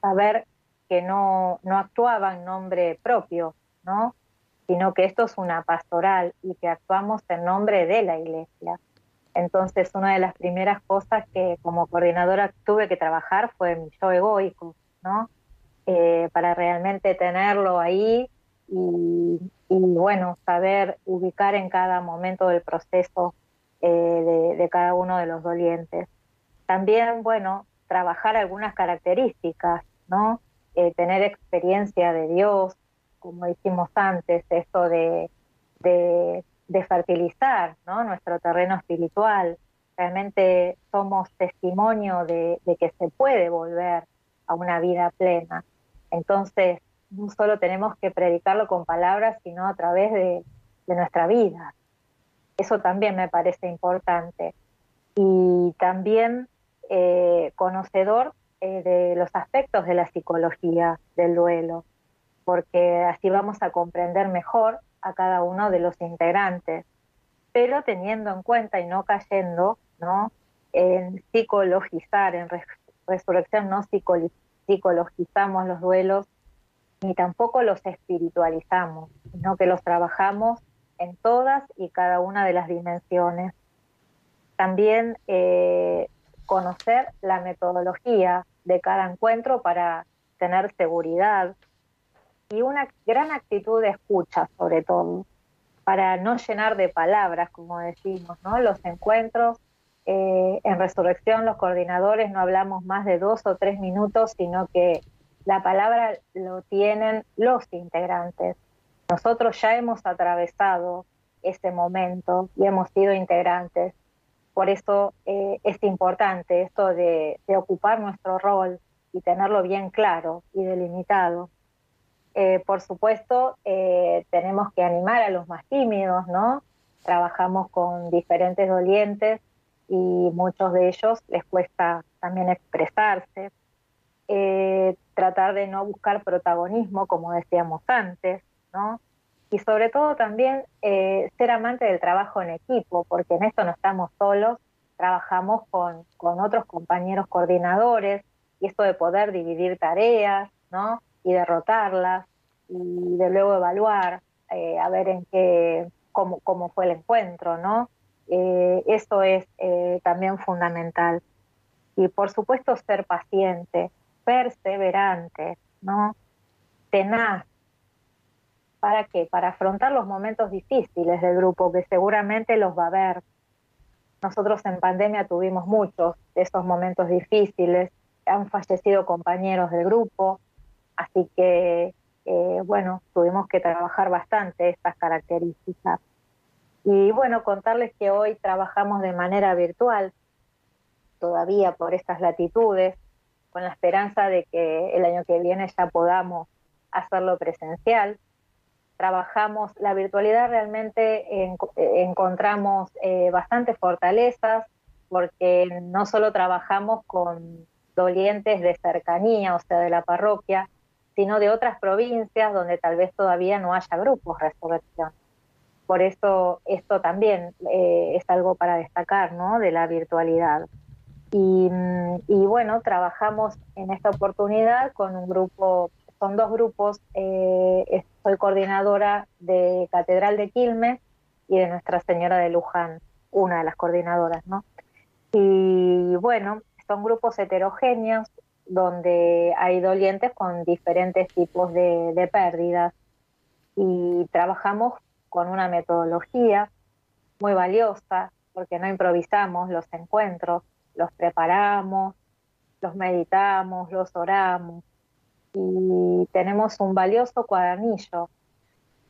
saber que no, no actuaba en nombre propio, ¿no? sino que esto es una pastoral y que actuamos en nombre de la iglesia. Entonces, una de las primeras cosas que como coordinadora tuve que trabajar fue mi yo egoico, ¿no? Eh, para realmente tenerlo ahí y, y, bueno, saber ubicar en cada momento del proceso eh, de, cada uno de los dolientes. También, bueno, trabajar algunas características, ¿no? Eh, tener experiencia de Dios, como dijimos antes, esto de, de, fertilizar nuestro terreno espiritual. Realmente somos testimonio de, que se puede volver a una vida plena. Entonces, no solo tenemos que predicarlo con palabras, sino a través de, nuestra vida. Eso también me parece importante. Y también eh, conocedor eh, de los aspectos de la psicología del duelo porque así vamos a comprender mejor a cada uno de los integrantes, pero teniendo en cuenta y no cayendo ¿no? en psicologizar, en res resurrección no psicologizamos los duelos, ni tampoco los espiritualizamos, sino que los trabajamos en todas y cada una de las dimensiones. También eh, conocer la metodología de cada encuentro para tener seguridad, y una gran actitud de escucha, sobre todo, para no llenar de palabras, como decimos, ¿no? Los encuentros eh, en Resurrección, los coordinadores no hablamos más de dos o tres minutos, sino que la palabra lo tienen los integrantes. Nosotros ya hemos atravesado ese momento y hemos sido integrantes. Por eso eh, es importante esto de, de ocupar nuestro rol y tenerlo bien claro y delimitado. Eh, por supuesto, eh, tenemos que animar a los más tímidos, ¿no? Trabajamos con diferentes dolientes y muchos de ellos les cuesta también expresarse. Eh, tratar de no buscar protagonismo, como decíamos antes, ¿no? Y sobre todo también ser amante del trabajo en equipo, porque en esto no estamos solos, trabajamos con, con otros compañeros coordinadores y esto de poder dividir tareas, ¿no? y derrotarlas y de luego evaluar eh, a ver en qué cómo, cómo, fue el encuentro, ¿no? Eh, eso es eh, también fundamental. Y por supuesto ser paciente, perseverante. Tenaz. ¿Para qué? Para afrontar los momentos difíciles del grupo, que seguramente los va a haber. Nosotros en pandemia tuvimos muchos de esos momentos difíciles, han fallecido compañeros del grupo, Así que, eh, bueno, tuvimos que trabajar bastante estas características. Y bueno, contarles que hoy trabajamos de manera virtual, todavía por estas latitudes, con la esperanza de que el año que viene ya podamos hacerlo presencial. Trabajamos, la virtualidad realmente en, encontramos eh, bastantes fortalezas, porque no solo trabajamos con dolientes de cercanía, o sea, de la parroquia, sino de otras provincias donde tal vez todavía no haya grupos resurrección. Por eso esto también eh, es algo para destacar, ¿no? De la virtualidad. Y, y, bueno, trabajamos en esta oportunidad con un grupo, son dos grupos, eh, soy coordinadora de Catedral de Quilmes y de Nuestra Señora de Luján, una de las coordinadoras, ¿no? Y bueno, son grupos heterogéneos donde hay dolientes con diferentes tipos de, de pérdidas y trabajamos con una metodología muy valiosa porque no improvisamos los encuentros, los preparamos, los meditamos, los oramos y tenemos un valioso cuadernillo.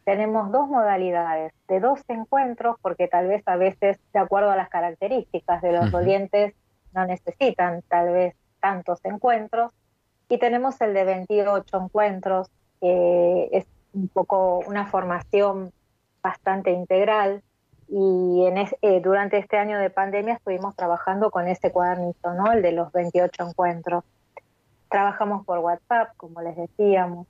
Tenemos dos modalidades, de dos encuentros, porque tal vez a veces, de acuerdo a las características de los Ujú. dolientes, no necesitan tal vez tantos encuentros. Y tenemos el de 28 encuentros, que es un poco una formación bastante integral. Y en es- eh, durante este año de pandemia estuvimos trabajando con ese cuadernito, ¿no? El de los 28 encuentros. Trabajamos por WhatsApp, como les decíamos,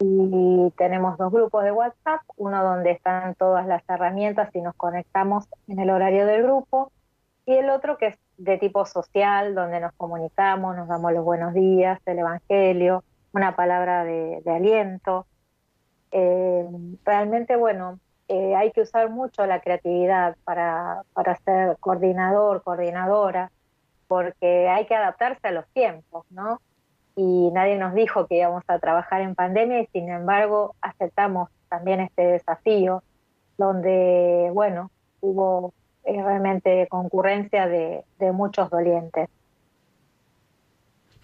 y tenemos dos grupos de WhatsApp, uno donde están todas las herramientas y nos conectamos en el horario del grupo, y el otro que es de tipo social, donde nos comunicamos, nos damos los buenos días, el Evangelio, una palabra de, de aliento. Eh, realmente, bueno, eh, hay que usar mucho la creatividad para, para ser coordinador, coordinadora, porque hay que adaptarse a los tiempos, ¿no? Y nadie nos dijo que íbamos a trabajar en pandemia y sin embargo aceptamos también este desafío, donde, bueno, hubo eh, realmente concurrencia de, de muchos dolientes.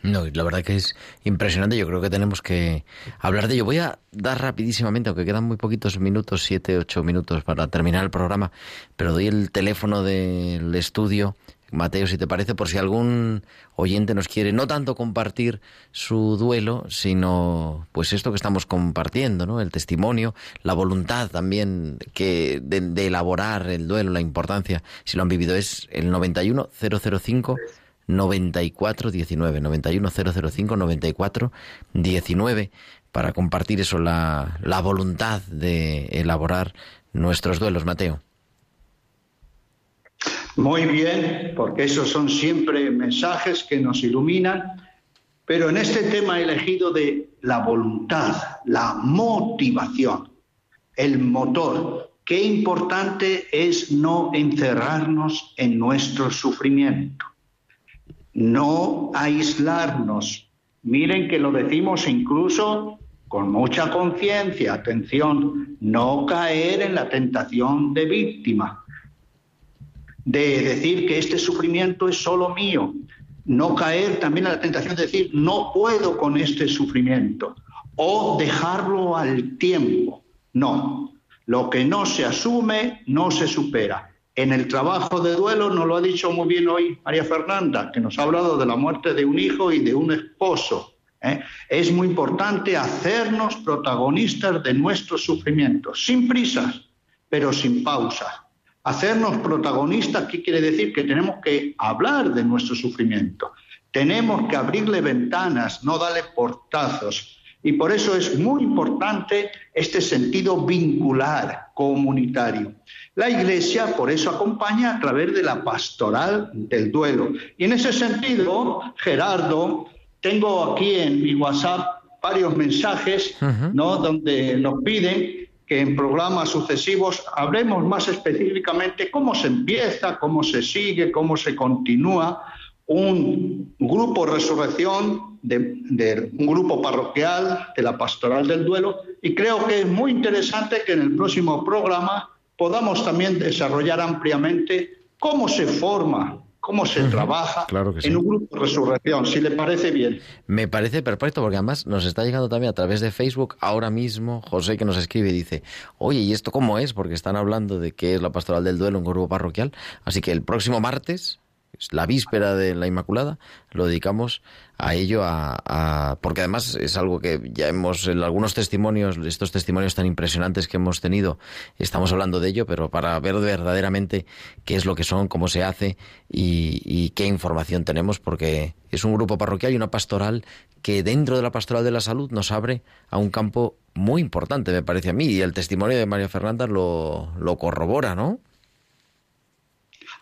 No, la verdad que es impresionante. Yo creo que tenemos que hablar de ello. Voy a dar rapidísimamente, aunque quedan muy poquitos minutos, siete, ocho minutos para terminar el programa, pero doy el teléfono del estudio. Mateo, si te parece, por si algún oyente nos quiere no tanto compartir su duelo, sino pues esto que estamos compartiendo, ¿no? El testimonio, la voluntad también que de, de elaborar el duelo, la importancia, si lo han vivido, es el 91005 9419 91005 9419 para compartir eso la, la voluntad de elaborar nuestros duelos, Mateo. Muy bien, porque esos son siempre mensajes que nos iluminan, pero en este tema he elegido de la voluntad, la motivación, el motor. Qué importante es no encerrarnos en nuestro sufrimiento, no aislarnos. Miren que lo decimos incluso con mucha conciencia, atención, no caer en la tentación de víctima de decir que este sufrimiento es solo mío, no caer también en la tentación de decir no puedo con este sufrimiento o dejarlo al tiempo. No, lo que no se asume no se supera. En el trabajo de duelo nos lo ha dicho muy bien hoy María Fernanda, que nos ha hablado de la muerte de un hijo y de un esposo. ¿eh? Es muy importante hacernos protagonistas de nuestros sufrimientos, sin prisas, pero sin pausas hacernos protagonistas, ¿qué quiere decir? Que tenemos que hablar de nuestro sufrimiento. Tenemos que abrirle ventanas, no darle portazos. Y por eso es muy importante este sentido vincular, comunitario. La Iglesia por eso acompaña a través de la pastoral del duelo. Y en ese sentido, Gerardo, tengo aquí en mi WhatsApp varios mensajes, Ujú. ¿no? Donde nos piden que en programas sucesivos hablemos más específicamente cómo se empieza, cómo se sigue, cómo se continúa un grupo resurrección de, de un grupo parroquial de la pastoral del duelo y creo que es muy interesante que en el próximo programa podamos también desarrollar ampliamente cómo se forma, cómo se trabaja claro que sí. en un grupo resurrección, si le parece bien. Me parece perfecto porque además nos está llegando también a través de Facebook ahora mismo José que nos escribe y dice, oye, ¿y esto cómo es? Porque están hablando de que es la pastoral del duelo, un grupo parroquial. Así que el próximo martes, es la víspera de la Inmaculada, lo dedicamos a ello, a, porque además es algo que ya hemos, en algunos testimonios, estos testimonios tan impresionantes que hemos tenido, estamos hablando de ello, pero para ver verdaderamente qué es lo que son, cómo se hace y, y qué información tenemos, porque es un grupo parroquial y una pastoral que dentro de la pastoral de la salud nos abre a un campo muy importante, me parece a mí, y el testimonio de María Fernanda lo, lo corrobora, ¿no?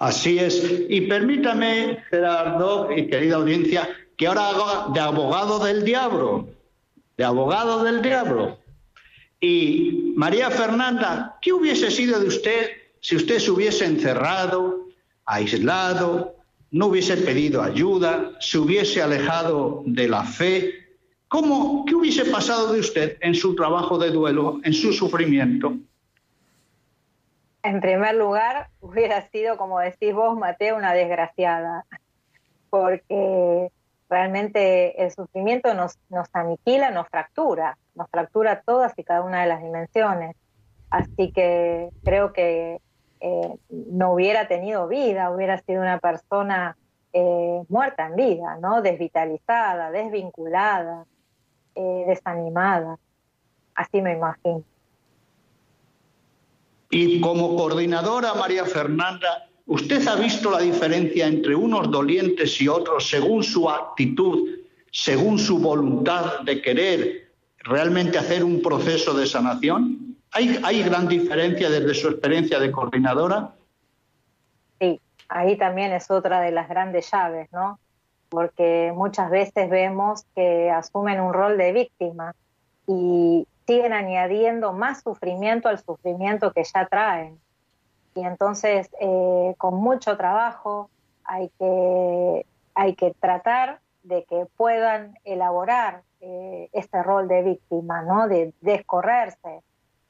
Así es. Y permítame, Gerardo y querida audiencia, que ahora haga de abogado del diablo, de abogado del diablo. Y María Fernanda, ¿qué hubiese sido de usted si usted se hubiese encerrado, aislado, no hubiese pedido ayuda, se hubiese alejado de la fe, ¿cómo, ¿qué hubiese pasado de usted en su trabajo de duelo, en su sufrimiento? En primer lugar, hubiera sido, como decís vos, Mateo, una desgraciada, porque realmente el sufrimiento nos, nos aniquila, nos fractura, nos fractura todas y cada una de las dimensiones. Así que creo que eh, no hubiera tenido vida, hubiera sido una persona eh, muerta en vida, ¿no? Desvitalizada, desvinculada, eh, desanimada. Así me imagino. Y como coordinadora, María Fernanda, ¿usted ha visto la diferencia entre unos dolientes y otros según su actitud, según su voluntad de querer realmente hacer un proceso de sanación? ¿Hay, hay gran diferencia desde su experiencia de coordinadora? Sí, ahí también es otra de las grandes llaves, ¿no? Porque muchas veces vemos que asumen un rol de víctima y siguen añadiendo más sufrimiento al sufrimiento que ya traen. Y entonces, eh, con mucho trabajo, hay que, hay que tratar de que puedan elaborar eh, este rol de víctima, ¿no? De descorrerse,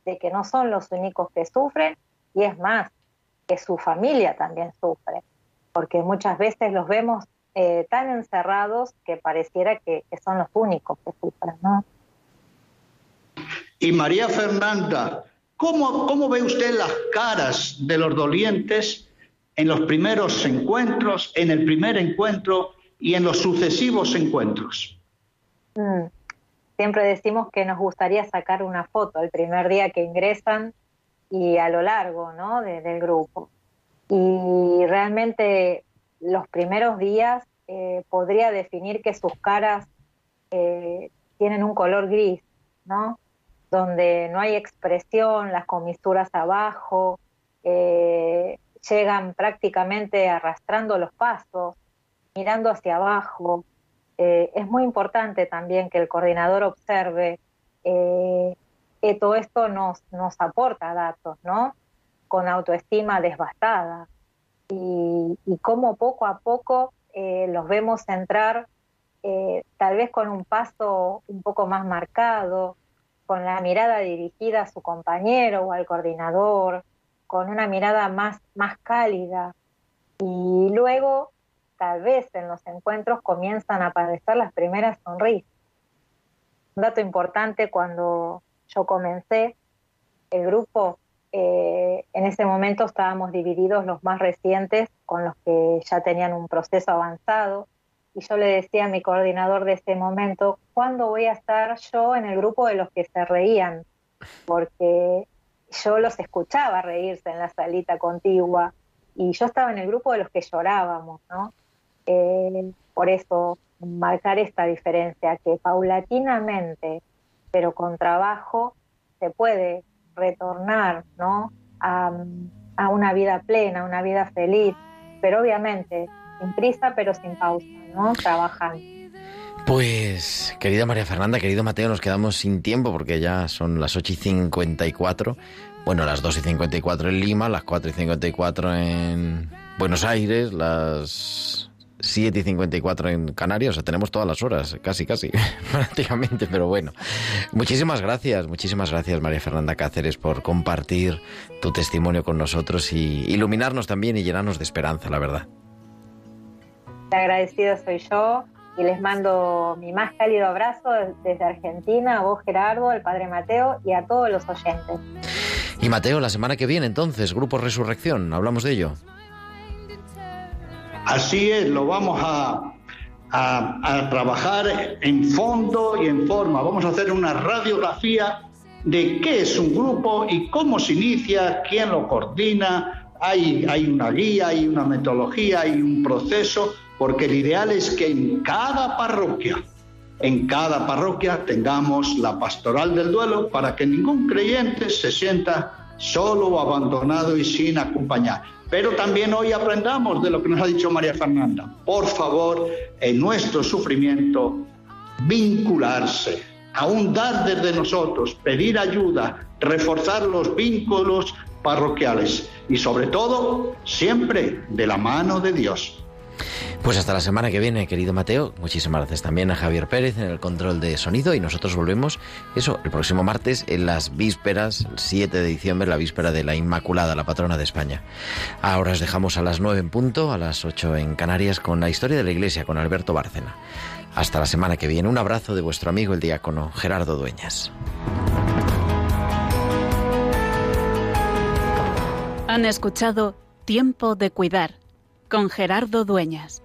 de que no son los únicos que sufren, y es más, que su familia también sufre, porque muchas veces los vemos eh, tan encerrados que pareciera que, que son los únicos que sufren, ¿no? Y María Fernanda, ¿cómo, ¿cómo ve usted las caras de los dolientes en los primeros encuentros, en el primer encuentro y en los sucesivos encuentros? Mm. Siempre decimos que nos gustaría sacar una foto el primer día que ingresan y a lo largo ¿no? de- del grupo. Y realmente los primeros días eh, podría definir que sus caras eh, tienen un color gris, ¿no? Donde no hay expresión, las comisuras abajo, eh, llegan prácticamente arrastrando los pasos, mirando hacia abajo. Eh, es muy importante también que el coordinador observe eh, que todo esto nos, nos aporta datos, ¿no? Con autoestima desbastada y, cómo poco a poco los vemos entrar tal vez con un paso un poco más marcado, con la mirada dirigida a su compañero o al coordinador, con una mirada más, más cálida. Y luego, tal vez en los encuentros comienzan a aparecer las primeras sonrisas. Un dato importante, cuando yo comencé el grupo, eh, en ese momento estábamos divididos los más recientes con los que ya tenían un proceso avanzado. Y yo le decía a mi coordinador de ese momento, ¿cuándo voy a estar yo en el grupo de los que se reían? Porque yo los escuchaba reírse en la salita contigua y yo estaba en el grupo de los que llorábamos, ¿no? Eh, por eso marcar esta diferencia, que paulatinamente, pero con trabajo, se puede retornar, ¿no? A, a una vida plena, una vida feliz, pero obviamente sin prisa, pero sin pausa, ¿no? Trabajando. Pues, querida María Fernanda, querido Mateo, nos quedamos sin tiempo porque ya son las 8 y 54. Bueno, las 2 y 54 en Lima, las 4 y 54 en Buenos Aires, las 7 y 54 en Canarias. O sea, tenemos todas las horas, casi, casi, prácticamente, pero bueno. Muchísimas gracias, muchísimas gracias, María Fernanda Cáceres, por compartir tu testimonio con nosotros y iluminarnos también y llenarnos de esperanza, la verdad. La agradecida soy yo y les mando mi más cálido abrazo desde Argentina, a vos Gerardo, al Padre Mateo y a todos los oyentes. Y Mateo, la semana que viene entonces, Grupo Resurrección, hablamos de ello. Así es, lo vamos a, a- a trabajar en fondo y en forma. Vamos a hacer una radiografía de qué es un grupo y cómo se inicia, quién lo coordina. Hay, hay una guía, hay una metodología, hay un proceso, porque el ideal es que en cada parroquia, en cada parroquia tengamos la pastoral del duelo para que ningún creyente se sienta solo abandonado y sin acompañar. Pero también hoy aprendamos de lo que nos ha dicho María Fernanda. Por favor, en nuestro sufrimiento, vincularse, ahondar desde nosotros, pedir ayuda, reforzar los vínculos parroquiales y sobre todo, siempre de la mano de Dios. Pues hasta la semana que viene, querido Mateo. Muchísimas gracias también a Javier Pérez en el control de sonido y nosotros volvemos, eso, el próximo martes en las vísperas, el 7 de diciembre, la víspera de la Inmaculada, la patrona de España. Ahora os dejamos a las 9 en punto, a las 8 en Canarias, con la historia de la Iglesia, con Alberto Bárcena. Hasta la semana que viene. Un abrazo de vuestro amigo el diácono Gerardo Dueñas. Han escuchado Tiempo de Cuidar con Gerardo Dueñas.